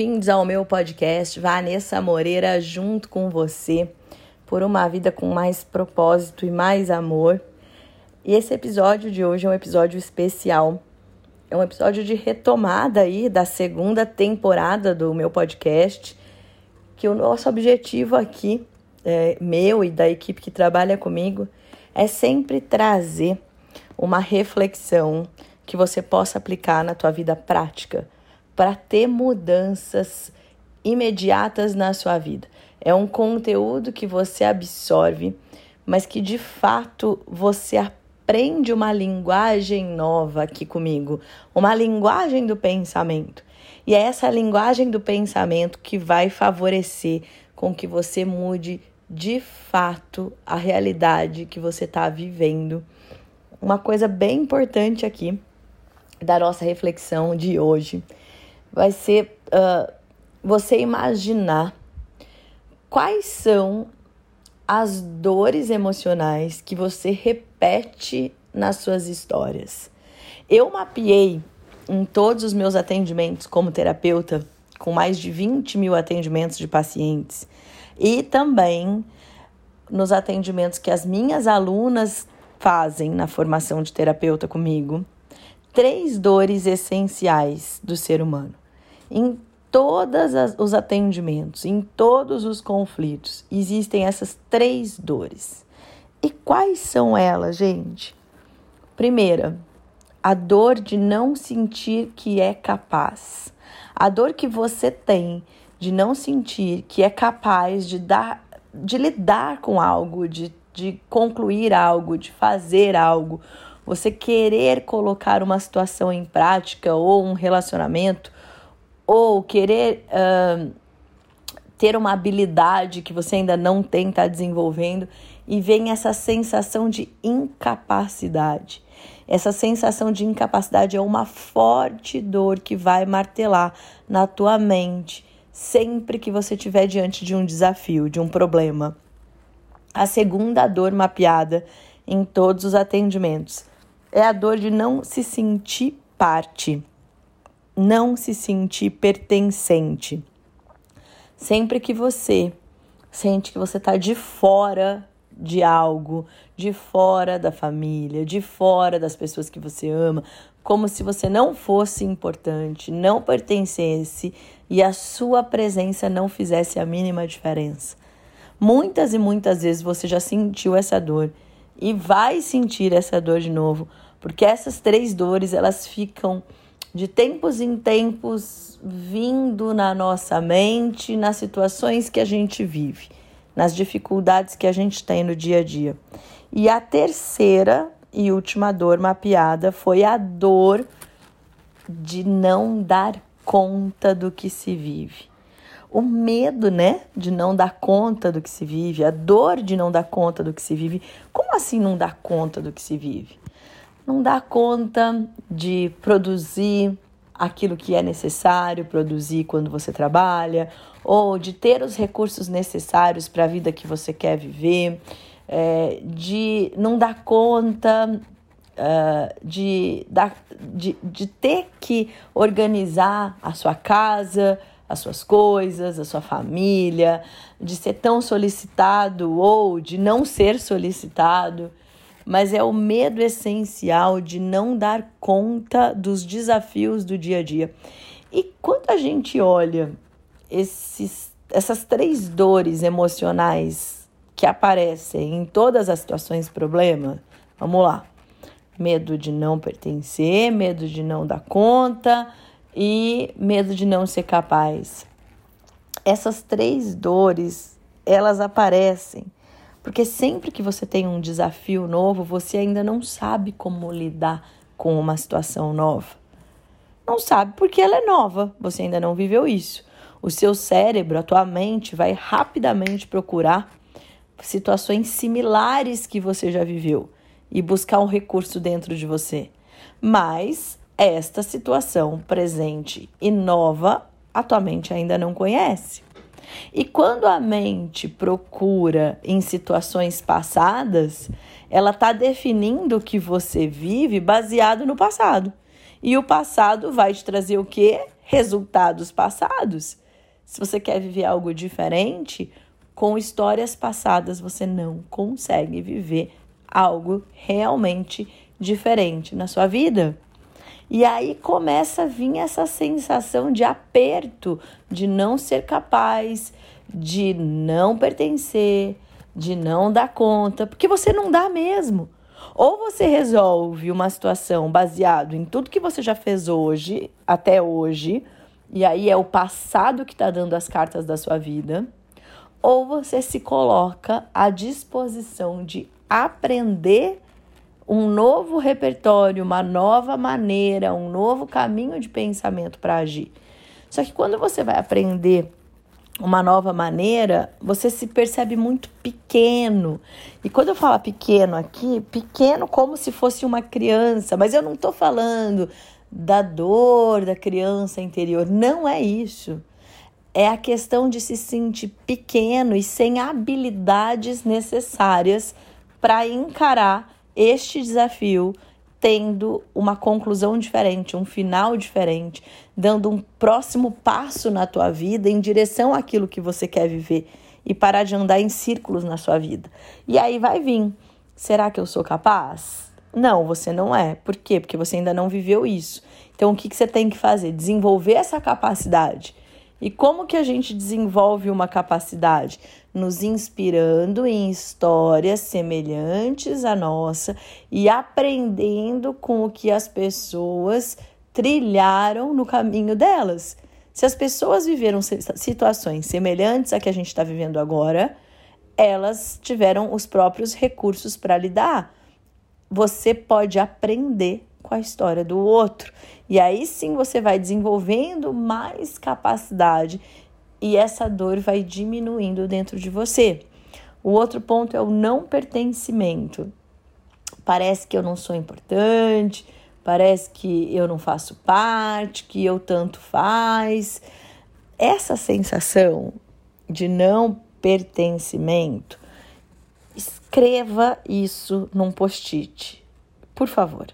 Bem-vindos ao meu podcast Vanessa Moreira junto com você por uma vida com mais propósito e mais amor. E esse episódio de hoje é um episódio especial. É um episódio de retomada aí da segunda temporada do meu podcast, que o nosso objetivo aqui, é, meu e da equipe que trabalha comigo, é sempre trazer uma reflexão que você possa aplicar na tua vida prática para ter mudanças imediatas na sua vida. É um conteúdo que você absorve, mas que de fato você aprende uma linguagem nova aqui comigo, uma linguagem do pensamento. E é essa linguagem do pensamento que vai favorecer com que você mude de fato a realidade que você está vivendo. Uma coisa bem importante aqui da nossa reflexão de hoje vai ser uh, você imaginar quais são as dores emocionais que você repete nas suas histórias. Eu mapeei em todos os meus atendimentos como terapeuta, com mais de 20 mil atendimentos de pacientes, e também nos atendimentos que as minhas alunas fazem na formação de terapeuta comigo, três dores essenciais do ser humano em todos os atendimentos, em todos os conflitos, existem essas três dores. E quais são elas, gente? Primeira, a dor de não sentir que é capaz. A dor que você tem de não sentir que é capaz de dar, de lidar com algo, de, de concluir algo, de fazer algo. Você querer colocar uma situação em prática ou um relacionamento ou querer uh, ter uma habilidade que você ainda não tem, está desenvolvendo, e vem essa sensação de incapacidade. Essa sensação de incapacidade é uma forte dor que vai martelar na tua mente sempre que você estiver diante de um desafio, de um problema. A segunda dor mapeada em todos os atendimentos é a dor de não se sentir parte não se sentir pertencente. Sempre que você sente que você está de fora de algo, de fora da família, de fora das pessoas que você ama, como se você não fosse importante, não pertencesse e a sua presença não fizesse a mínima diferença. Muitas e muitas vezes você já sentiu essa dor e vai sentir essa dor de novo, porque essas três dores elas ficam de tempos em tempos vindo na nossa mente, nas situações que a gente vive, nas dificuldades que a gente tem no dia a dia. E a terceira e última dor mapeada foi a dor de não dar conta do que se vive. O medo, né, de não dar conta do que se vive, a dor de não dar conta do que se vive. Como assim não dar conta do que se vive? não dá conta de produzir aquilo que é necessário produzir quando você trabalha, ou de ter os recursos necessários para a vida que você quer viver, é, de não dar conta uh, de, de, de ter que organizar a sua casa, as suas coisas, a sua família, de ser tão solicitado ou de não ser solicitado mas é o medo essencial de não dar conta dos desafios do dia a dia. E quando a gente olha esses, essas três dores emocionais que aparecem em todas as situações problema, vamos lá. Medo de não pertencer, medo de não dar conta e medo de não ser capaz. Essas três dores, elas aparecem porque sempre que você tem um desafio novo, você ainda não sabe como lidar com uma situação nova. Não sabe porque ela é nova, você ainda não viveu isso. O seu cérebro, a tua mente, vai rapidamente procurar situações similares que você já viveu e buscar um recurso dentro de você. Mas esta situação presente e nova, a tua mente ainda não conhece. E quando a mente procura em situações passadas, ela está definindo o que você vive baseado no passado. E o passado vai te trazer o quê? resultados passados. Se você quer viver algo diferente, com histórias passadas você não consegue viver algo realmente diferente na sua vida. E aí começa a vir essa sensação de aperto, de não ser capaz, de não pertencer, de não dar conta, porque você não dá mesmo. Ou você resolve uma situação baseado em tudo que você já fez hoje, até hoje, e aí é o passado que está dando as cartas da sua vida, ou você se coloca à disposição de aprender um novo repertório, uma nova maneira, um novo caminho de pensamento para agir. Só que quando você vai aprender uma nova maneira, você se percebe muito pequeno. E quando eu falo pequeno aqui, pequeno como se fosse uma criança, mas eu não estou falando da dor da criança interior, não é isso. É a questão de se sentir pequeno e sem habilidades necessárias para encarar este desafio tendo uma conclusão diferente, um final diferente, dando um próximo passo na tua vida em direção àquilo que você quer viver e parar de andar em círculos na sua vida. E aí vai vir. Será que eu sou capaz? Não, você não é. Por quê? Porque você ainda não viveu isso. Então, o que, que você tem que fazer? Desenvolver essa capacidade. E como que a gente desenvolve uma capacidade? Nos inspirando em histórias semelhantes à nossa e aprendendo com o que as pessoas trilharam no caminho delas. Se as pessoas viveram situações semelhantes à que a gente está vivendo agora, elas tiveram os próprios recursos para lidar. Você pode aprender com a história do outro. E aí sim você vai desenvolvendo mais capacidade e essa dor vai diminuindo dentro de você. O outro ponto é o não pertencimento. Parece que eu não sou importante, parece que eu não faço parte, que eu tanto faz. Essa sensação de não pertencimento, escreva isso num post-it, por favor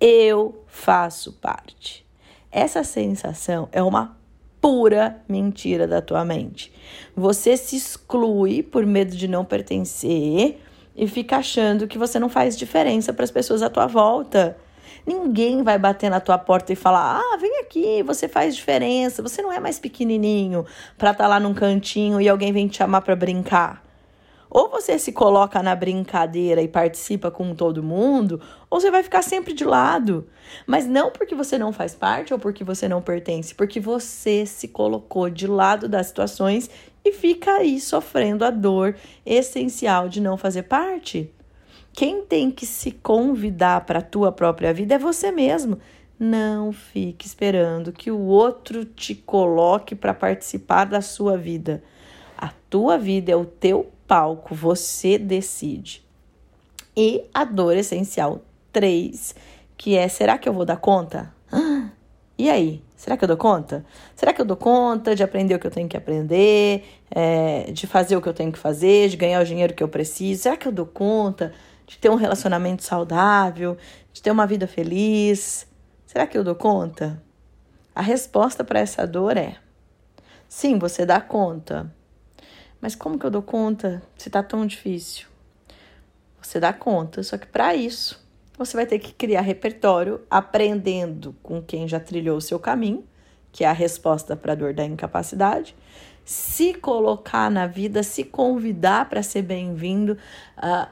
eu faço parte. Essa sensação é uma pura mentira da tua mente. Você se exclui por medo de não pertencer e fica achando que você não faz diferença para as pessoas à tua volta. Ninguém vai bater na tua porta e falar: "Ah, vem aqui, você faz diferença, você não é mais pequenininho para estar tá lá num cantinho e alguém vem te chamar para brincar". Ou você se coloca na brincadeira e participa com todo mundo, ou você vai ficar sempre de lado. Mas não porque você não faz parte ou porque você não pertence, porque você se colocou de lado das situações e fica aí sofrendo a dor essencial de não fazer parte. Quem tem que se convidar para a tua própria vida é você mesmo. Não fique esperando que o outro te coloque para participar da sua vida. A tua vida é o teu palco, você decide. E a dor essencial 3, que é: será que eu vou dar conta? E aí? Será que eu dou conta? Será que eu dou conta de aprender o que eu tenho que aprender, é, de fazer o que eu tenho que fazer, de ganhar o dinheiro que eu preciso? Será que eu dou conta de ter um relacionamento saudável, de ter uma vida feliz? Será que eu dou conta? A resposta para essa dor é: sim, você dá conta. Mas como que eu dou conta se tá tão difícil? Você dá conta, só que para isso você vai ter que criar repertório aprendendo com quem já trilhou o seu caminho, que é a resposta para a dor da incapacidade, se colocar na vida, se convidar para ser bem-vindo, uh,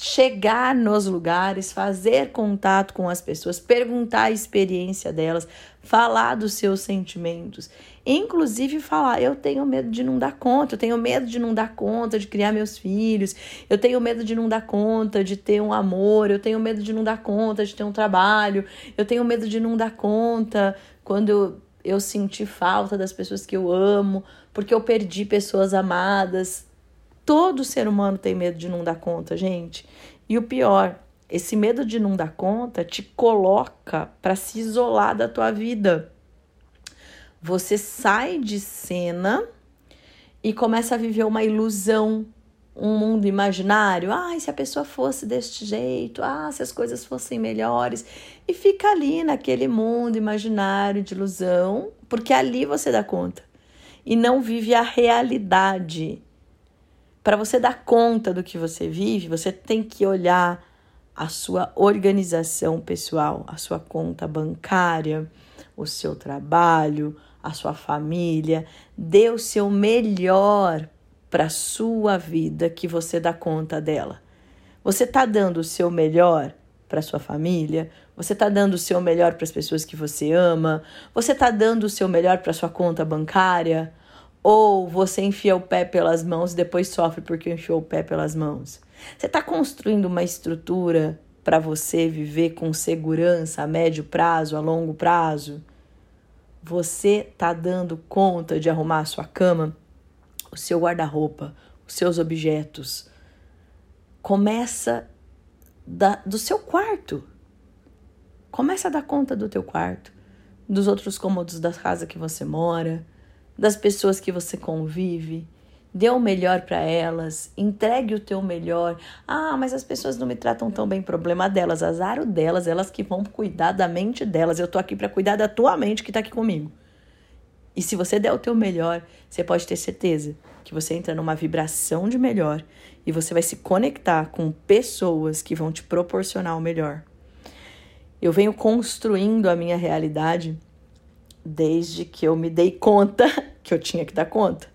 chegar nos lugares, fazer contato com as pessoas, perguntar a experiência delas, falar dos seus sentimentos, inclusive falar: eu tenho medo de não dar conta, eu tenho medo de não dar conta de criar meus filhos, eu tenho medo de não dar conta de ter um amor, eu tenho medo de não dar conta de ter um trabalho, eu tenho medo de não dar conta quando eu, eu senti falta das pessoas que eu amo, porque eu perdi pessoas amadas. Todo ser humano tem medo de não dar conta, gente. E o pior, esse medo de não dar conta te coloca para se isolar da tua vida. Você sai de cena e começa a viver uma ilusão, um mundo imaginário. Ah, se a pessoa fosse deste jeito, ah, se as coisas fossem melhores. E fica ali naquele mundo imaginário de ilusão, porque ali você dá conta. E não vive a realidade. Para você dar conta do que você vive, você tem que olhar a sua organização pessoal, a sua conta bancária, o seu trabalho, a sua família. Dê o seu melhor para a sua vida que você dá conta dela. Você está dando o seu melhor para sua família? Você está dando o seu melhor para as pessoas que você ama? Você está dando o seu melhor para sua conta bancária? Ou você enfia o pé pelas mãos e depois sofre porque enfiou o pé pelas mãos? Você está construindo uma estrutura para você viver com segurança a médio prazo, a longo prazo? Você está dando conta de arrumar a sua cama? o seu guarda-roupa, os seus objetos. Começa da, do seu quarto. Começa a dar conta do teu quarto, dos outros cômodos da casa que você mora, das pessoas que você convive. Dê o melhor para elas, entregue o teu melhor. Ah, mas as pessoas não me tratam tão bem, problema delas, azar o delas, elas que vão cuidar da mente delas. Eu tô aqui para cuidar da tua mente que tá aqui comigo. E se você der o teu melhor, você pode ter certeza que você entra numa vibração de melhor e você vai se conectar com pessoas que vão te proporcionar o melhor. Eu venho construindo a minha realidade desde que eu me dei conta que eu tinha que dar conta.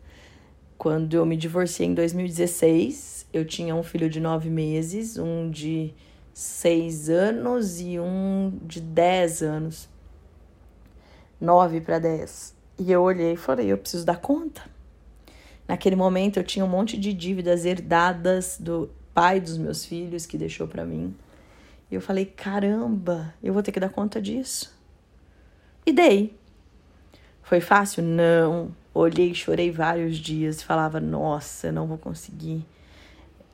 Quando eu me divorciei em 2016, eu tinha um filho de nove meses, um de seis anos e um de dez anos. Nove para dez. E eu olhei e falei: eu preciso dar conta. Naquele momento eu tinha um monte de dívidas herdadas do pai dos meus filhos que deixou para mim. E eu falei: caramba, eu vou ter que dar conta disso. E dei. Foi fácil? Não. Olhei, chorei vários dias e falava: nossa, não vou conseguir.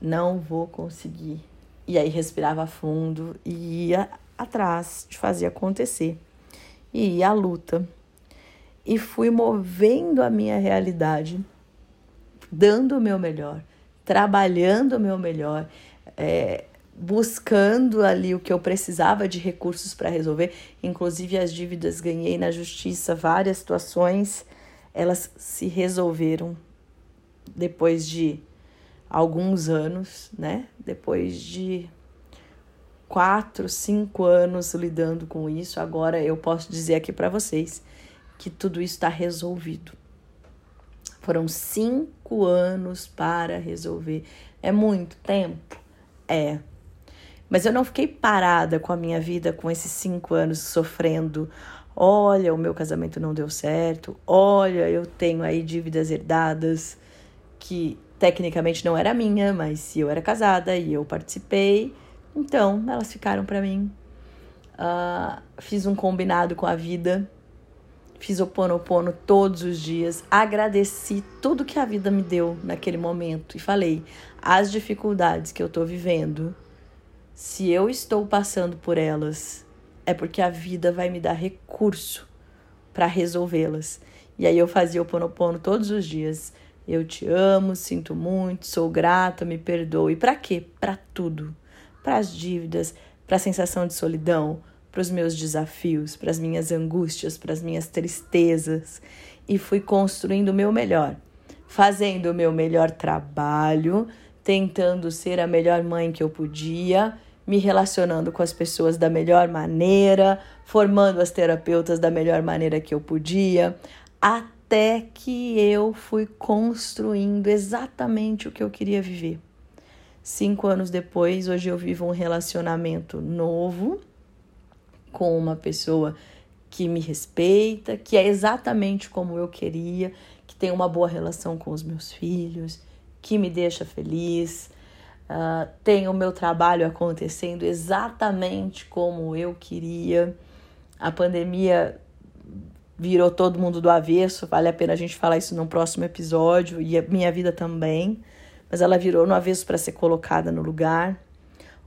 Não vou conseguir. E aí respirava fundo e ia atrás de fazer acontecer. E ia à luta e fui movendo a minha realidade, dando o meu melhor, trabalhando o meu melhor, é, buscando ali o que eu precisava de recursos para resolver, inclusive as dívidas ganhei na justiça, várias situações, elas se resolveram depois de alguns anos, né? Depois de quatro, cinco anos lidando com isso, agora eu posso dizer aqui para vocês que tudo isso está resolvido. Foram cinco anos para resolver. É muito tempo? É. Mas eu não fiquei parada com a minha vida com esses cinco anos sofrendo. Olha, o meu casamento não deu certo. Olha, eu tenho aí dívidas herdadas que tecnicamente não era minha, mas se eu era casada e eu participei, então elas ficaram para mim. Uh, fiz um combinado com a vida Fiz o ponopono todos os dias, agradeci tudo que a vida me deu naquele momento e falei: as dificuldades que eu estou vivendo, se eu estou passando por elas, é porque a vida vai me dar recurso para resolvê-las. E aí eu fazia o ponopono todos os dias. Eu te amo, sinto muito, sou grata, me perdoe. Para quê? Para tudo. Para as dívidas, para a sensação de solidão, para os meus desafios, para as minhas angústias, para as minhas tristezas e fui construindo o meu melhor, fazendo o meu melhor trabalho, tentando ser a melhor mãe que eu podia, me relacionando com as pessoas da melhor maneira, formando as terapeutas da melhor maneira que eu podia, até que eu fui construindo exatamente o que eu queria viver. Cinco anos depois, hoje eu vivo um relacionamento novo com uma pessoa que me respeita, que é exatamente como eu queria, que tem uma boa relação com os meus filhos, que me deixa feliz, uh, tem o meu trabalho acontecendo exatamente como eu queria. A pandemia virou todo mundo do avesso, vale a pena a gente falar isso no próximo episódio, e a minha vida também, mas ela virou no avesso para ser colocada no lugar.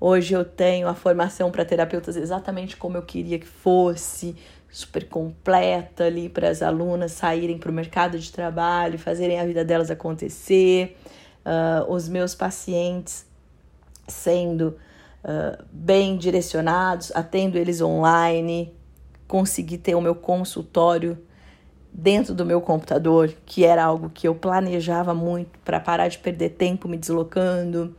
Hoje eu tenho a formação para terapeutas exatamente como eu queria que fosse, super completa ali para as alunas saírem para o mercado de trabalho, fazerem a vida delas acontecer. uh, os meus pacientes sendo uh, bem direcionados, atendo eles online, consegui ter o meu consultório dentro do meu computador, que era algo que eu planejava muito para parar de perder tempo me deslocando.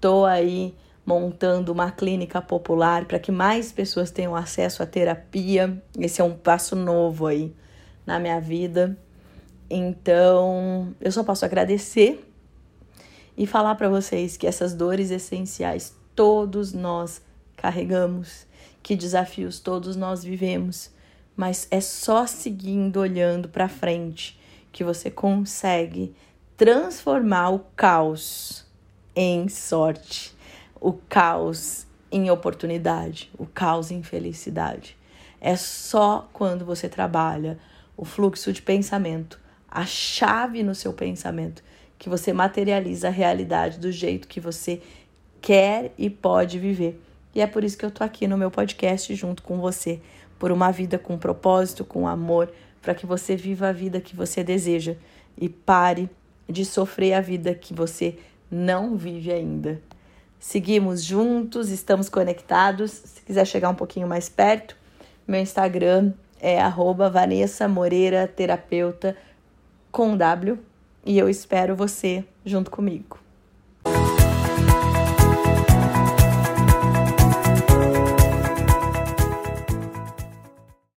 Tô aí montando uma clínica popular para que mais pessoas tenham acesso à terapia. Esse é um passo novo aí na minha vida. Então, eu só posso agradecer e falar para vocês que essas dores essenciais todos nós carregamos, que desafios todos nós vivemos, mas é só seguindo olhando para frente que você consegue transformar o caos em sorte, o caos em oportunidade, o caos em felicidade. É só quando você trabalha o fluxo de pensamento, a chave no seu pensamento, que você materializa a realidade do jeito que você quer e pode viver. E é por isso que eu tô aqui no meu podcast junto com você, por uma vida com propósito, com amor, para que você viva a vida que você deseja e pare de sofrer a vida que você não vive ainda. Seguimos juntos, estamos conectados. Se quiser chegar um pouquinho mais perto, meu Instagram é Vanessa Moreira Terapeuta com W e eu espero você junto comigo.